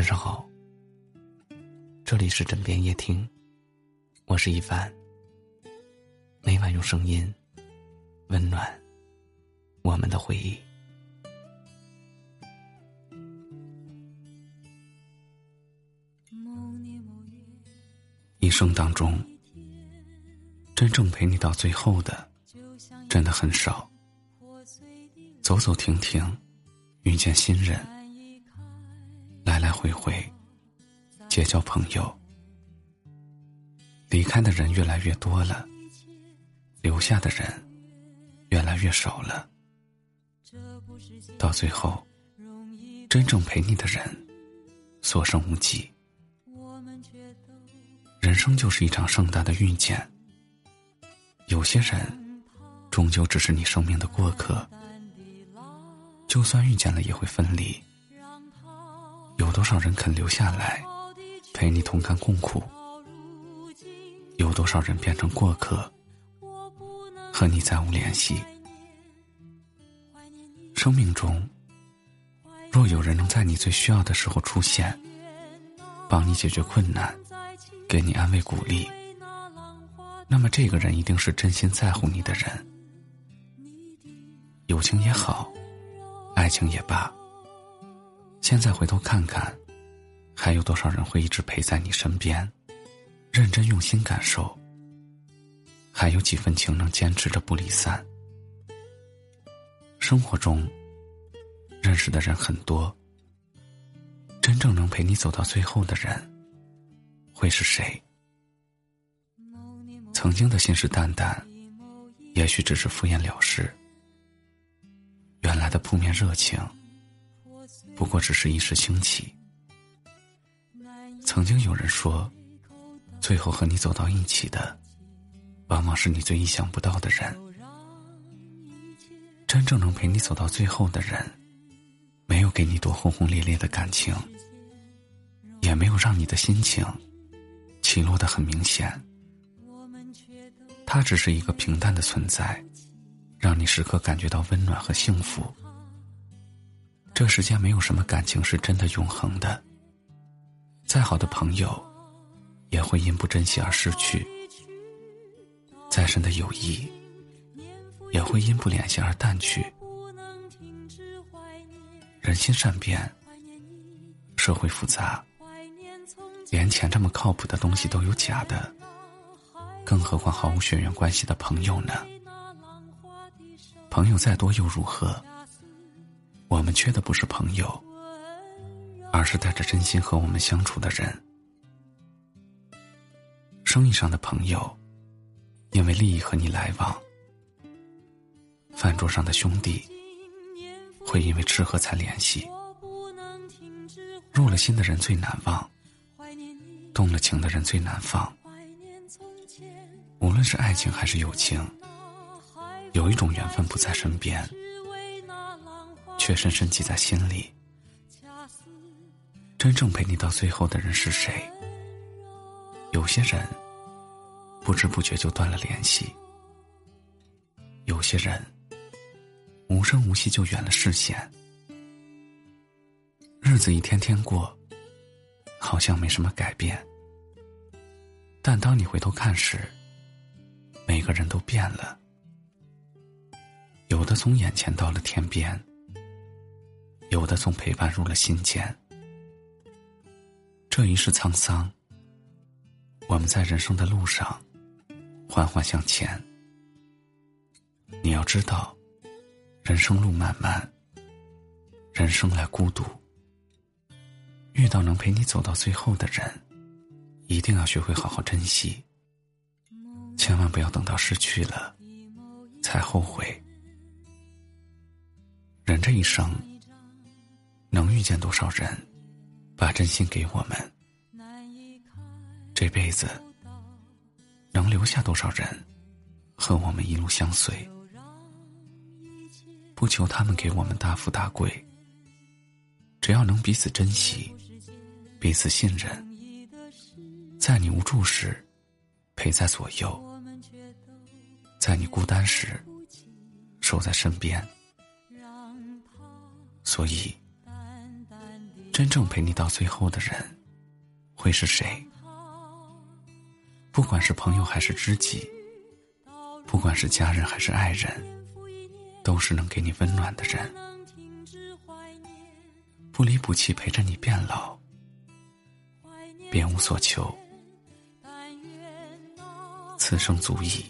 晚上好，这里是枕边夜听，我是一凡。每晚用声音温暖我们的回忆。一生当中，真正陪你到最后的，真的很少。走走停停，遇见新人。来来回回，结交朋友，离开的人越来越多了，留下的人越来越少了。到最后，真正陪你的人所剩无几。人生就是一场盛大的遇见，有些人终究只是你生命的过客，就算遇见了，也会分离。有多少人肯留下来，陪你同甘共苦？有多少人变成过客，和你再无联系？生命中，若有人能在你最需要的时候出现，帮你解决困难，给你安慰鼓励，那么这个人一定是真心在乎你的人。友情也好，爱情也罢。现在回头看看，还有多少人会一直陪在你身边，认真用心感受？还有几分情能坚持着不离散？生活中，认识的人很多，真正能陪你走到最后的人，会是谁？曾经的信誓旦旦，也许只是敷衍了事。原来的扑面热情。不过只是一时兴起。曾经有人说，最后和你走到一起的，往往是你最意想不到的人。真正能陪你走到最后的人，没有给你多轰轰烈烈的感情，也没有让你的心情起落的很明显。他只是一个平淡的存在，让你时刻感觉到温暖和幸福。这世间没有什么感情是真的永恒的。再好的朋友，也会因不珍惜而失去；再深的友谊，也会因不联系而淡去。人心善变，社会复杂，连钱这么靠谱的东西都有假的，更何况毫无血缘关系的朋友呢？朋友再多又如何？我们缺的不是朋友，而是带着真心和我们相处的人。生意上的朋友，因为利益和你来往；饭桌上的兄弟，会因为吃喝才联系。入了心的人最难忘，动了情的人最难放。无论是爱情还是友情，有一种缘分不在身边。却深深记在心里。真正陪你到最后的人是谁？有些人不知不觉就断了联系，有些人无声无息就远了视线。日子一天天过，好像没什么改变，但当你回头看时，每个人都变了，有的从眼前到了天边。有的从陪伴入了心间，这一世沧桑，我们在人生的路上缓缓向前。你要知道，人生路漫漫，人生来孤独。遇到能陪你走到最后的人，一定要学会好好珍惜，千万不要等到失去了才后悔。人这一生。能遇见多少人，把真心给我们？这辈子能留下多少人，和我们一路相随？不求他们给我们大富大贵，只要能彼此珍惜，彼此信任，在你无助时陪在左右，在你孤单时守在身边。所以。真正陪你到最后的人，会是谁？不管是朋友还是知己，不管是家人还是爱人，都是能给你温暖的人，不离不弃陪着你变老，别无所求，此生足矣。